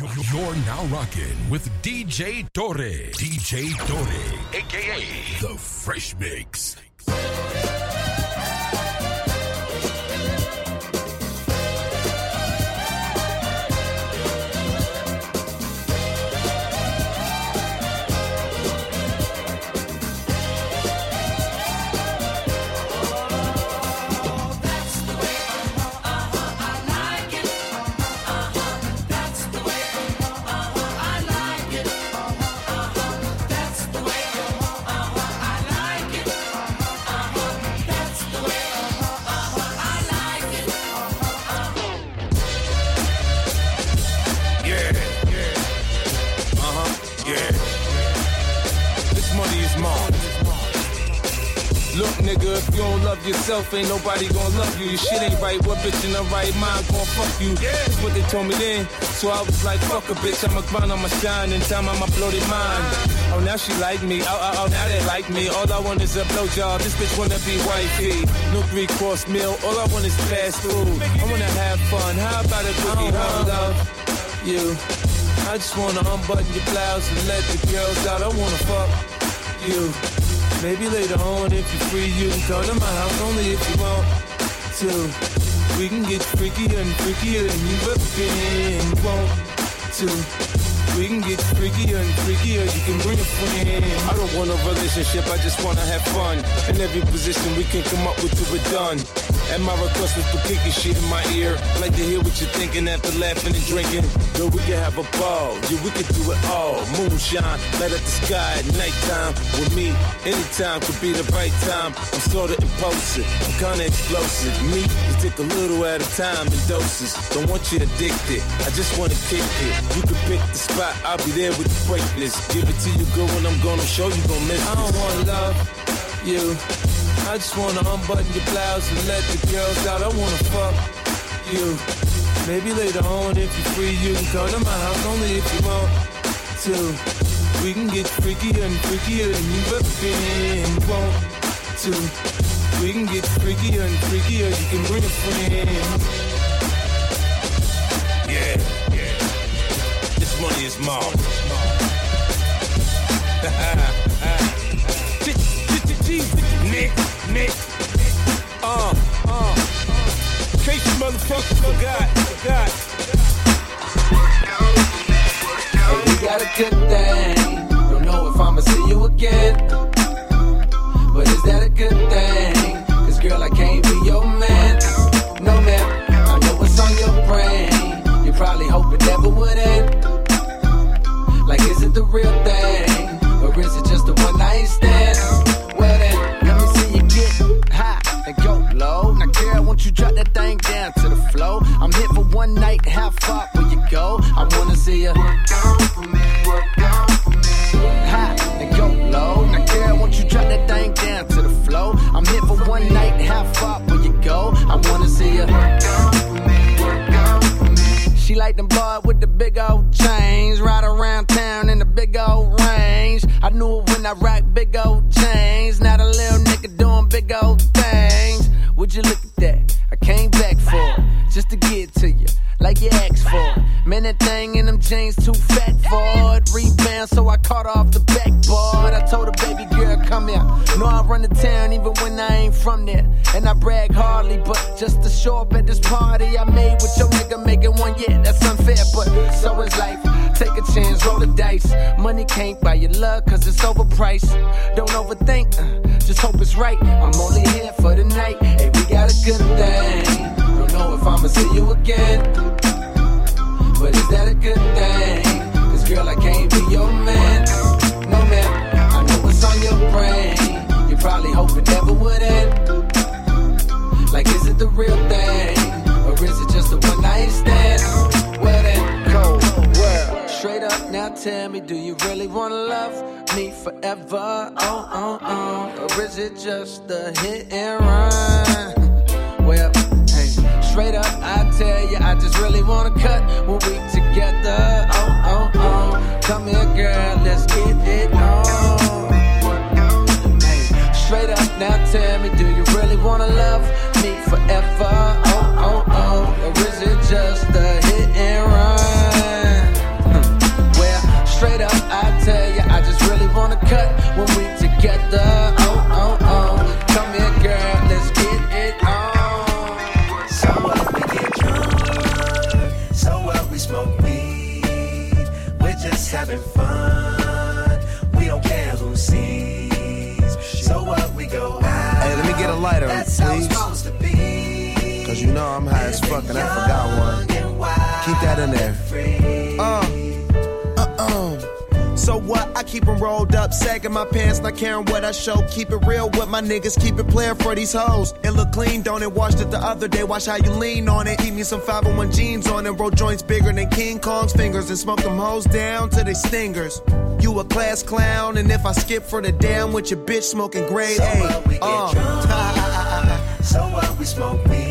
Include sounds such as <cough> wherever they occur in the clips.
You're now rocking with DJ Torre. DJ Torre, aka The Fresh Mix. If you don't love yourself, ain't nobody gonna love you. Your shit ain't right. What bitch in the right mind gonna fuck you? That's what they told me then. So I was like, fuck a bitch, I'ma grind, I'ma shine, and time I'ma blow their mind. Oh, now she like me. Oh, oh, oh, now they like me. All I want is a blowjob. This bitch wanna be wifey. No three course meal. All I want is fast food. I wanna have fun. How about a cookie? Uh-huh. How love you? I just wanna unbutton your blouse and let the girls out. I wanna fuck you. Maybe later on, if you're free, you can come to my house only if you want to. We can get freakier and freakier than you've ever been. Want to. We can get freakier and freakier. You can bring a friend. I don't want a relationship. I just wanna have fun. In every position we can come up with to it done. And my request was for kicking shit in my ear. Like to hear what you're thinking after laughing and drinking. Yo, we can have a ball. Yeah, we can do it all. Moonshine, light up the sky at nighttime. With me, anytime could be the right time. I'm sorta impulsive. I'm kinda explosive. Me, you take a little at a time in doses. Don't want you addicted. I just wanna kick it. You can pick the spot. I'll be there with the breakless. Give it to you good when I'm gonna show you gon' miss I don't wanna love you. I just wanna unbutton your blouse and let the girls out. I wanna fuck you. Maybe later on, if you're free, you can come to my house only if you want to. We can get freakier and freakier than you've ever been. Want to. We can get freakier and freakier. You can bring a friend. This money is mine. Nick, Nick. Uh, uh. Case you motherfuckers forgot, forgot. Hey, we got a good thing. Don't know if I'ma see you again. But is that a good thing? Cause girl, I can't be your man. No man, I know what's on your brain. You probably hope it never would end. It the real thing? Or is it just a one night stand? Well then, let me see you get high and go low. Now, girl, won't you drop that thing down to the floor? I'm here for one night, how far will you go? I wanna see you. Big old chains. Now the little nigga doing big old things. Would you look at that? I came back for it, just to get to you, like you asked for. it. Man, that thing in them jeans Know I run the town even when I ain't from there. And I brag hardly, but just to show up at this party I made with your nigga making one, yeah, that's unfair, but so is life. Take a chance, roll the dice. Money can't buy your love, cause it's overpriced. Don't overthink, uh, just hope it's right. I'm only here for the night. Hey, we got a good thing. Don't know if I'ma see you again. But is that a good thing? Cause girl, I can't be your man. Probably hope it never would end. Like, is it the real thing? Or is it just a one night stand? Well then, cold world. Straight up now tell me, do you really wanna love me forever? Oh, oh, oh. Or is it just a hit and run? Well, hey, straight up I tell you, I just really wanna cut when we together. Oh, oh, oh. Come here, girl, let's get it on straight up. Now tell me do you really wanna love me forever? Oh oh oh. Or is it just a hit and run? Hmm. Well straight up i tell you i just really wanna cut when we I'm high as fuck and I forgot one. Keep that in there. Uh, uh-uh. So what? I keep keep 'em rolled up, sagging my pants, not caring what I show. Keep it real with my niggas, keep it playing for these hoes. It look clean, don't it? Washed it the other day, watch how you lean on it. Keep me some 501 jeans on and roll joints bigger than King Kong's fingers and smoke them hoes down to they stingers. You a class clown, and if I skip for the damn with your bitch smoking grade So A. what we get uh. drunk. So what we smoke weed.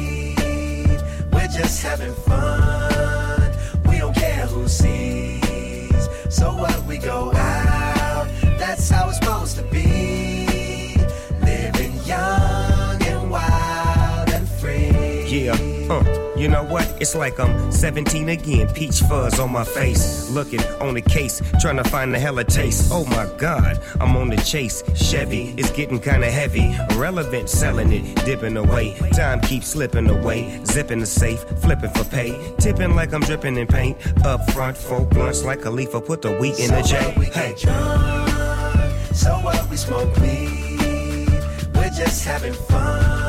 Just having fun. We don't care who sees. So what we go out. That's how it's supposed to be. Living young and wild and free. Yeah, uh, you know what? It's like I'm 17 again, peach fuzz on my face. Looking on the case, trying to find the hella taste. Oh my god, I'm on the chase. Chevy, it's getting kinda heavy. Relevant, selling it, dipping away. Time keeps slipping away. Zipping the safe, flipping for pay. Tipping like I'm dripping in paint. Up front, four blunts like a leaf. I put the wheat in the So J. we Hey. drunk. So what we smoke weed. We're just having fun.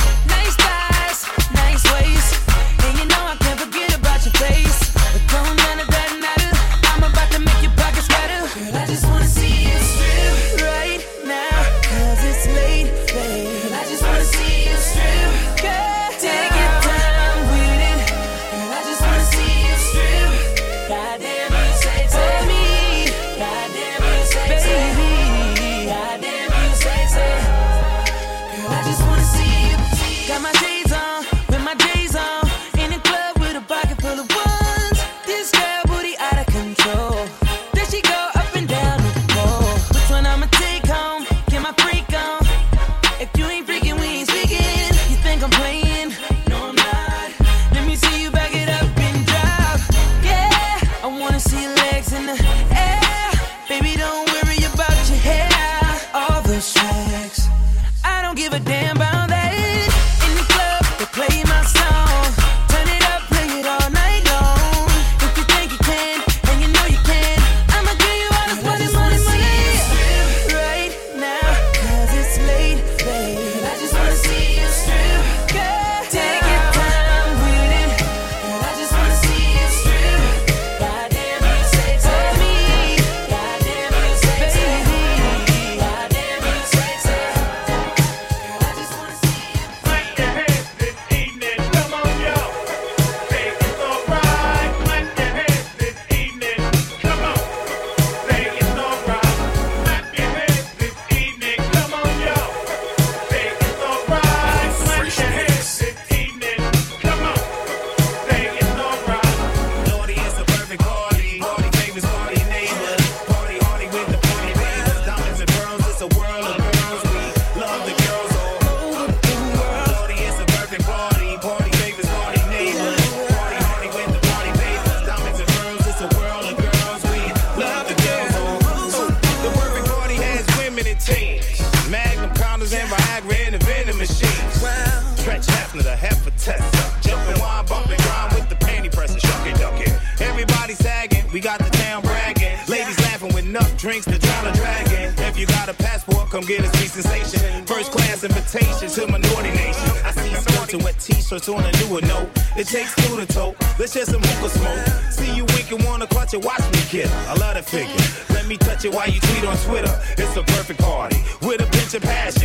and Viagra and the venom machines. Stretch Hefner, the heifer tester. Jumping wine, bumping grind with the panty presser. Shucking, ducking. Everybody sagging, we got the town bragging. Ladies laughing with enough drinks to drown a dragon. If you got a passport, come get a sweet sensation. First class invitation to minority nation. I see and wet t-shirts on a newer note. It takes two to tote. Let's share some hookah smoke. See you winking, wanna clutch it, watch me kid. I love the figure. Let me touch it while you tweet on Twitter. It's a perfect party with a pinch of passion.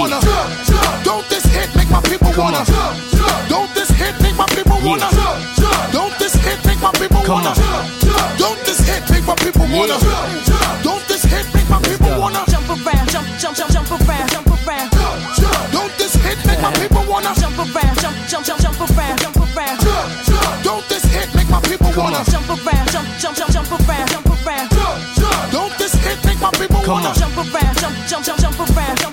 wanna? Don't this hit make my people Come wanna? Don't this hit make my people wanna? Don't this hit make my people wanna? Don't this hit make my people wanna? Don't this hit make my people wanna? Jump around, jump, jump, jump, jump around, jump around. Don't this hit make my people wanna? Jump around, jump, jump, jump, jump around, jump around. Don't this hit make my people wanna? Jump around, jump, jump, jump, jump around, jump around. Don't this hit make my people wanna? Jump around, jump, jump, jump, jump around.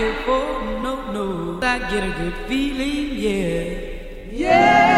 Oh no, no. I get a good feeling, yeah. Yeah!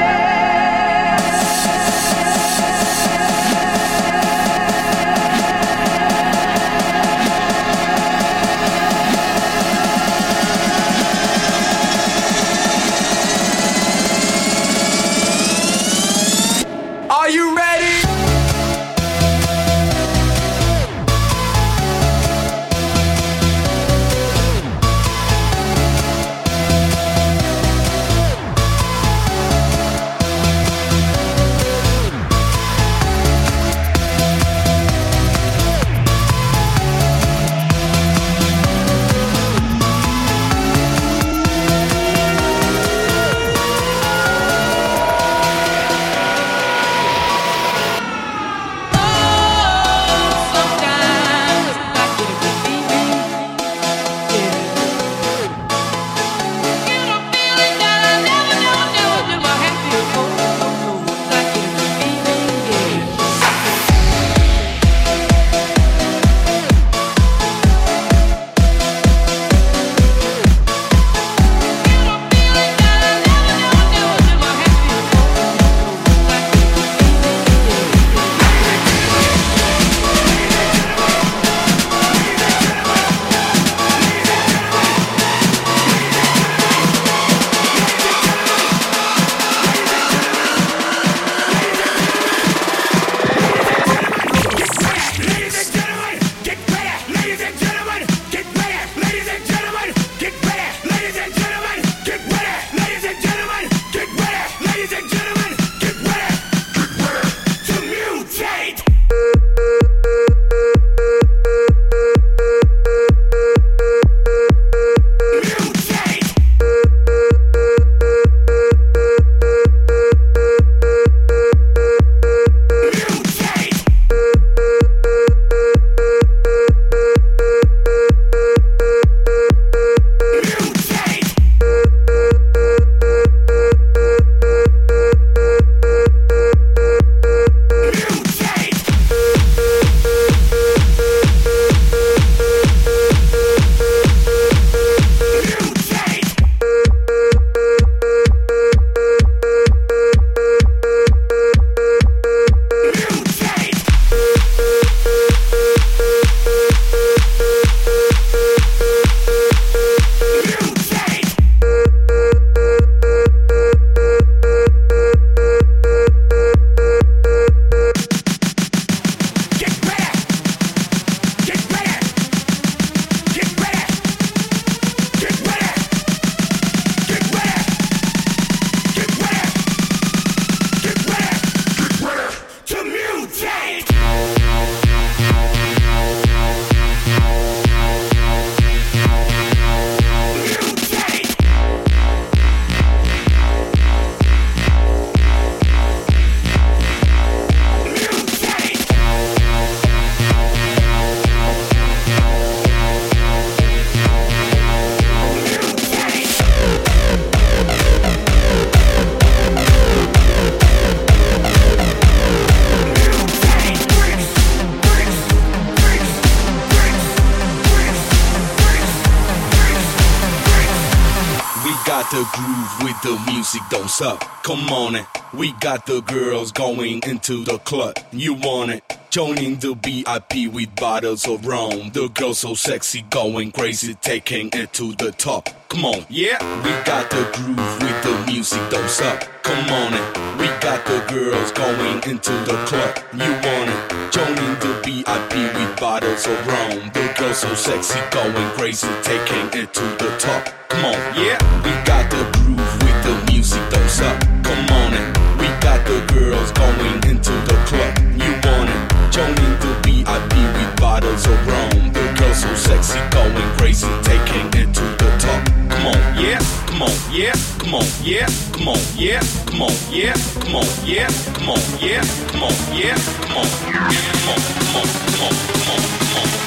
Don't. Come on it. We got the girls going into the club. You want it? Joining the VIP with bottles of rum. The girls so sexy, going crazy, taking it to the top. Come on, yeah. We got the groove with the music, don't suck. Come on it. We got the girls going into the club. You want it? Joining the VIP with bottles of rum. The girls so sexy, going crazy, taking it to the top. Come on, yeah. We got the groove with the music, don't suck. Come on it. We got the girls going into the club. You want it? Joining the VIP with bottles of rum. The girls so sexy, going crazy, taking it to the top. Come on, yeah, come on, yeah, come on, yeah, come on, yeah, come on, yeah, come on, yeah, come on, yeah, come on, yeah, come on, come on, come on, come on, come on, come on.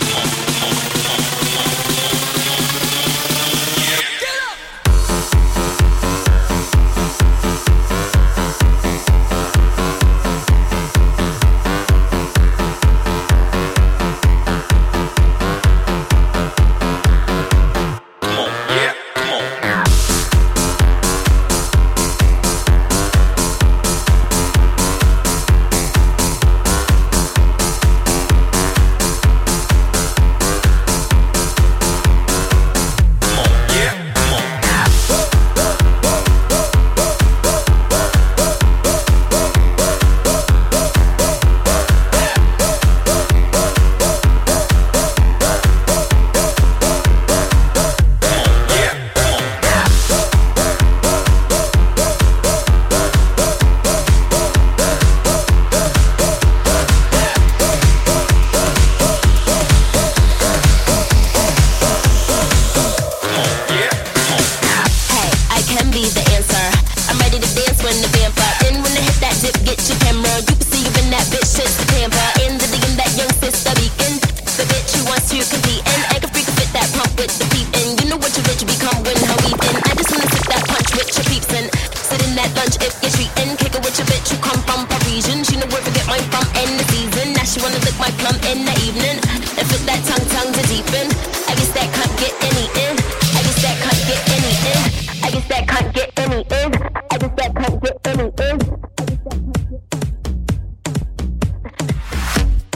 lick my plum in the evening and flip that tongue tongue to deepen. I guess that cunt get any in. I guess that cunt get any in. I guess that cunt get any in. I guess that cunt get any in.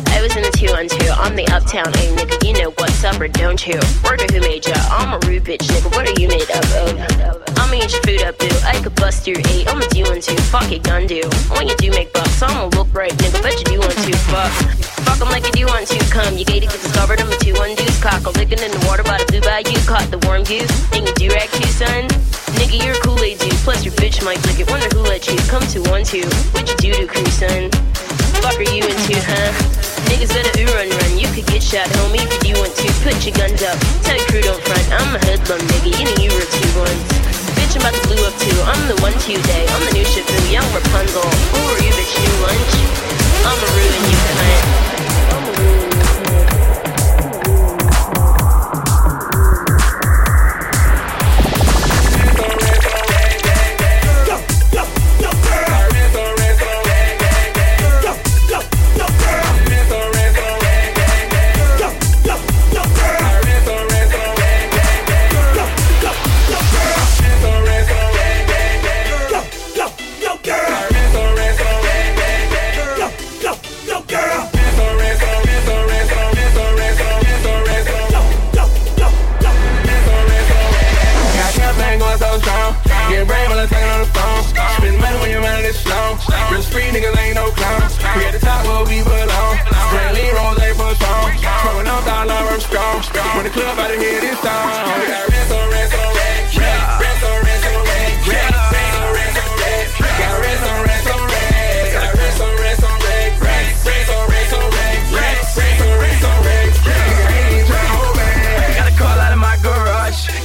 I was in the two one two. I'm the uptown A nigga. You know what's up or don't you? Worker who made ya? I'm a rude bitch nigga. What are you made up of? Bring your food up, boo. I could bust your eight. I'ma do one two. Fuck it, gun do. When you do make bucks, I'ma look right, nigga. Bet you do one two. Fuck. Fuck them like you do one two. Come, you gated cause discovered I'm a two one deuce cock. I'm licking in the water by the blue bayou. Caught the warm goose. And you do rag too, son. Nigga, you're a Kool-Aid dude. Plus your bitch might lick it. Wonder who let you come to one two. What you do to crew, son? Fuck are you into, huh? Niggas better ooh run run. You could get shot, homie, if you want to. Put your guns up. Tell your crew don't front. I'm a hoodlum, nigga. You know you were two ones bitch, I'm about to blue up too. I'm the one Tuesday. I'm the new Shifu, young Rapunzel. Who are you, bitch? New lunch? I'ma ruin you, cunt. I'ma ruin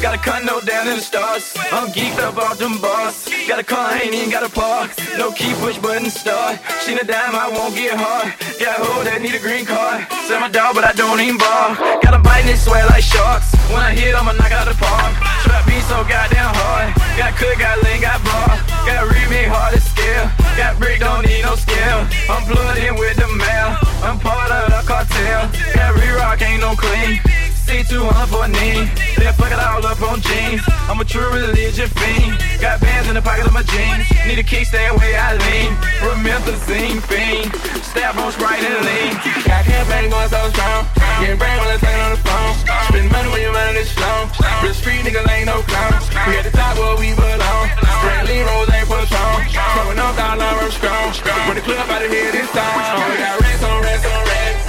Got a condo down in the stars. I'm geeked up off them bars. Got a car, ain't even got a park. No key, push button, start. Seen a dime, I won't get hard. Got a hoe that need a green card. Sell my dog, but I don't even bar. Got a bite and swear like sharks. When I hit, I'ma knock out the park. Trap be so goddamn hard. Got cook, got lean, got bar. Got remake, hard to scale. Got brick, don't need no scale. I'm blooded with the mail. I'm part of the cartel. Got re-rock, ain't no clean. C2 on her for a knee. Then fuck it all up on jeans. I'm a true religion fiend. Got bands in the pockets of my jeans. Need a key, stay away, I lean. Remethazine fiend. Stab on Sprite and lean. Got campaign going so strong. Getting brain while I'm on the phone. Spend money when you're running this long. Real street niggas ain't no clown. We at the top where we belong. Bradley Rose ain't for strong. Throwing up dollar, I'm strong. When the club out of here this time. We got racks on racks on racks.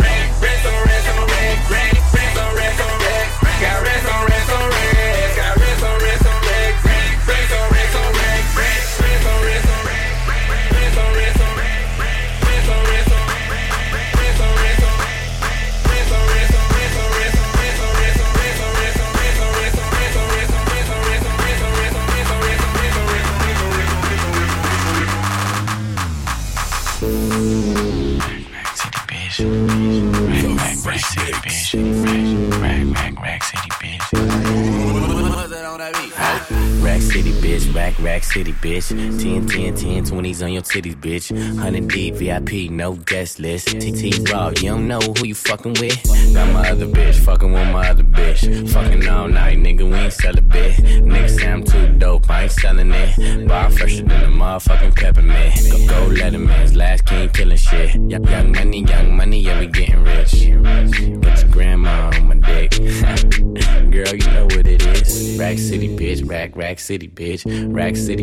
City, bitch. 10, 10, 10, 20s on your titties, bitch. 100 deep, VIP, no guest list. TT Raw, you don't know who you fucking with. Got my other bitch, fucking with my other bitch. Fucking all night, nigga, we ain't sell a bit. Nigga say I'm too dope, I ain't selling it. Bar fresher than a motherfucking peppermint. Go, go Letterman's last king killing shit. Young, young money, young money, yeah, we getting rich. Get your grandma on my dick. <laughs> Girl, you know what it is. Rack City, bitch. Rack, rack city, bitch. Rack City,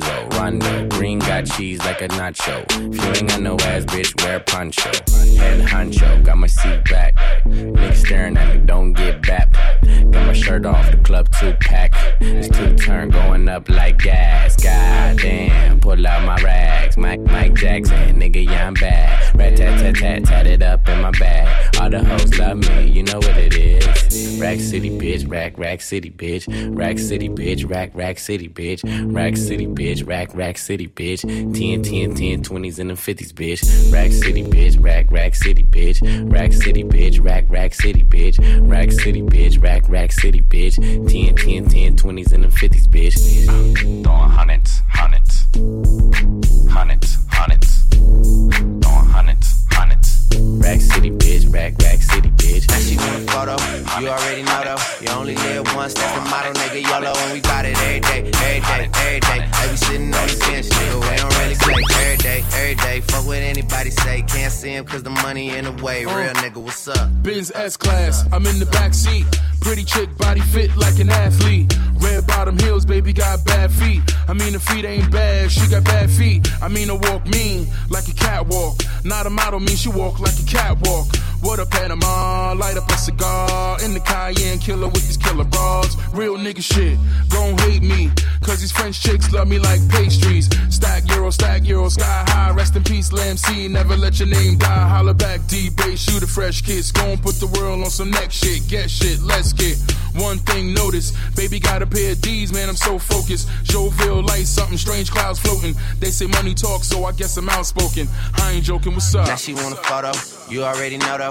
Rondo. Green got cheese like a nacho. If you ain't got no ass, bitch, wear poncho. Head honcho, got my seat back. Niggas staring at me, don't get back. Got my shirt off, the club two pack. It's two turn going up like gas. God damn, pull out my rags. Mike, Mike Jackson, nigga, yeah, I'm bad. Rat tat tat tat, tat it up in my bag. All the hoes love me, you know what it is. Rack City, bitch, rack, rack city, bitch. Rack City, bitch, rack, rack city, bitch. Rack City, bitch, rack, rack city, bitch. 10, 10, 10, 20s and the 50s, bitch. Rack City, bitch, rack, rack city, bitch. Rack City, bitch, rack, rack city, bitch. Rack City, bitch, rack, rack city, bitch. 10, 10, 10, 20s and the 50s, bitch. Throwing hundreds, hundreds. Hundreds, bitch. Now she want a photo, you already know though. You only live once, that's the motto, nigga. YOLO, and we bout it every day, every day, every day. They be sitting on the bench, nigga. We don't really play every day, every day. Fuck what anybody say, can't see him cause the money in the way. Uh. Real nigga, what's up? Benz S class, I'm in the back seat. Pretty chick, body fit like an athlete. Red bottom heels, baby got bad feet. I mean, the feet ain't bad, she got bad feet. I mean, her walk mean like a catwalk. Not a model, mean she walk like a catwalk. What a Panama, light up a cigar in the Cayenne killer with these killer bras. Real nigga shit, gon' hate me. Cause these French chicks love me like pastries. Stack euro, stack euro, sky high. Rest in peace, Lamb C. Never let your name die. Holla back, D bass, shoot a fresh kiss. Gon' put the world on some next shit. Get shit, let's get. One thing notice, baby got a pair of D's, man, I'm so focused. Jovial light, something strange clouds floating. They say money talks, so I guess I'm outspoken. I ain't joking, what's up? Now she want a photo, you already know though.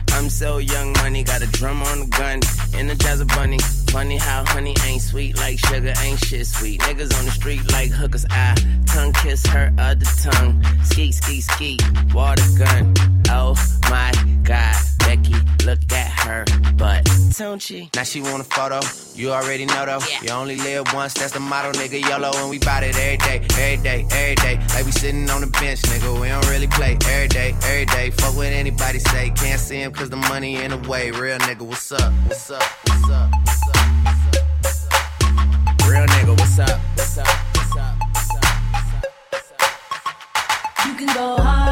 I'm so young money, got a drum on the gun, energize a bunny. Funny how honey ain't sweet like sugar, ain't shit sweet. Niggas on the street like hookers, I tongue kiss her other tongue. Ski, ski, ski, water gun. Oh my god, Becky, look at her butt. Don't she? Now she want a photo, you already know though. You only live once, that's the motto, nigga. YOLO, and we bout it every day, every day, every day. Like we sitting on the bench, nigga. We don't really play every day, every day. Fuck what anybody say, can't see him cause the money in the way. Real nigga, what's up? What's up? What's up? What's up? What's up? Real nigga, what's up? What's up? What's up? What's up? What's up? You can go harder,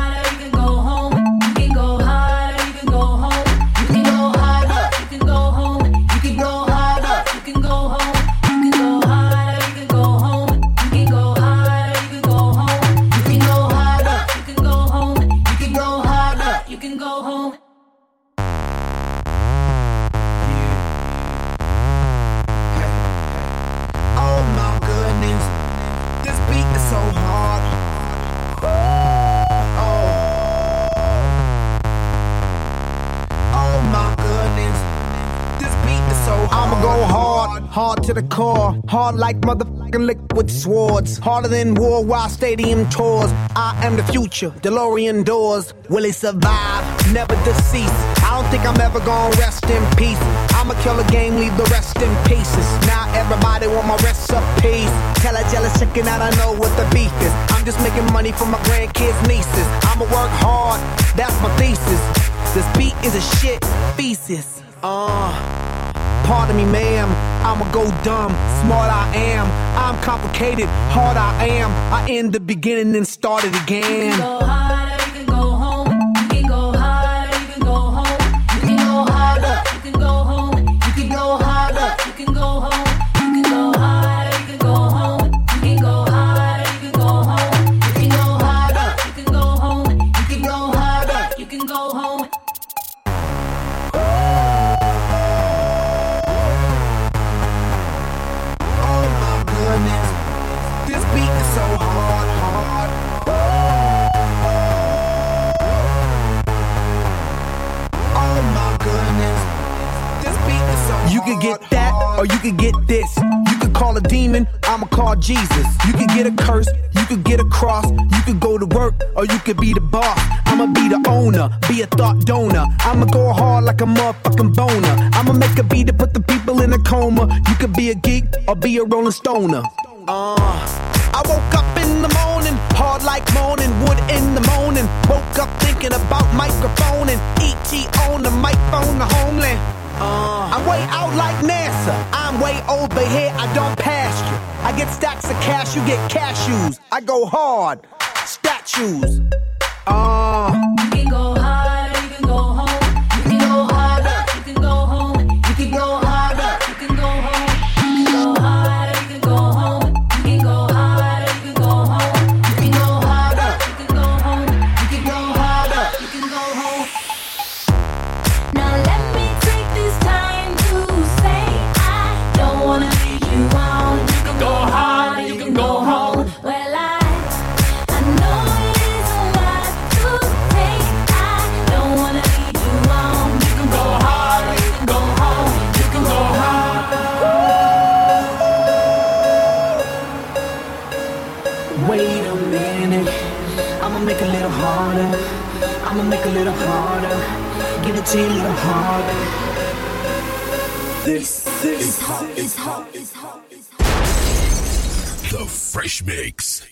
to the core, hard like motherfucking liquid swords, harder than war worldwide stadium tours. I am the future, DeLorean doors. Will it survive? Never deceased. I don't think I'm ever gonna rest in peace. I'ma kill a game, leave the rest in pieces. Now everybody want my recipes. Tell a jealous chicken that I know what the beef is. I'm just making money for my grandkids, nieces. I'ma work hard, that's my thesis. This beat is a shit thesis. Uh. Pardon me, ma'am. I'ma go dumb. Smart I am. I'm complicated. Hard I am. I end the beginning and start it again. or be a rolling stoner. Uh, I woke up in the morning, hard like morning wood in the morning. Woke up thinking about microphone and ET on the microphone, the homeland. Uh, I'm way out like NASA. I'm way over here, I don't pass you. I get stacks of cash, you get cashews. I go hard, statues. Uh, is hot. The Fresh Mix.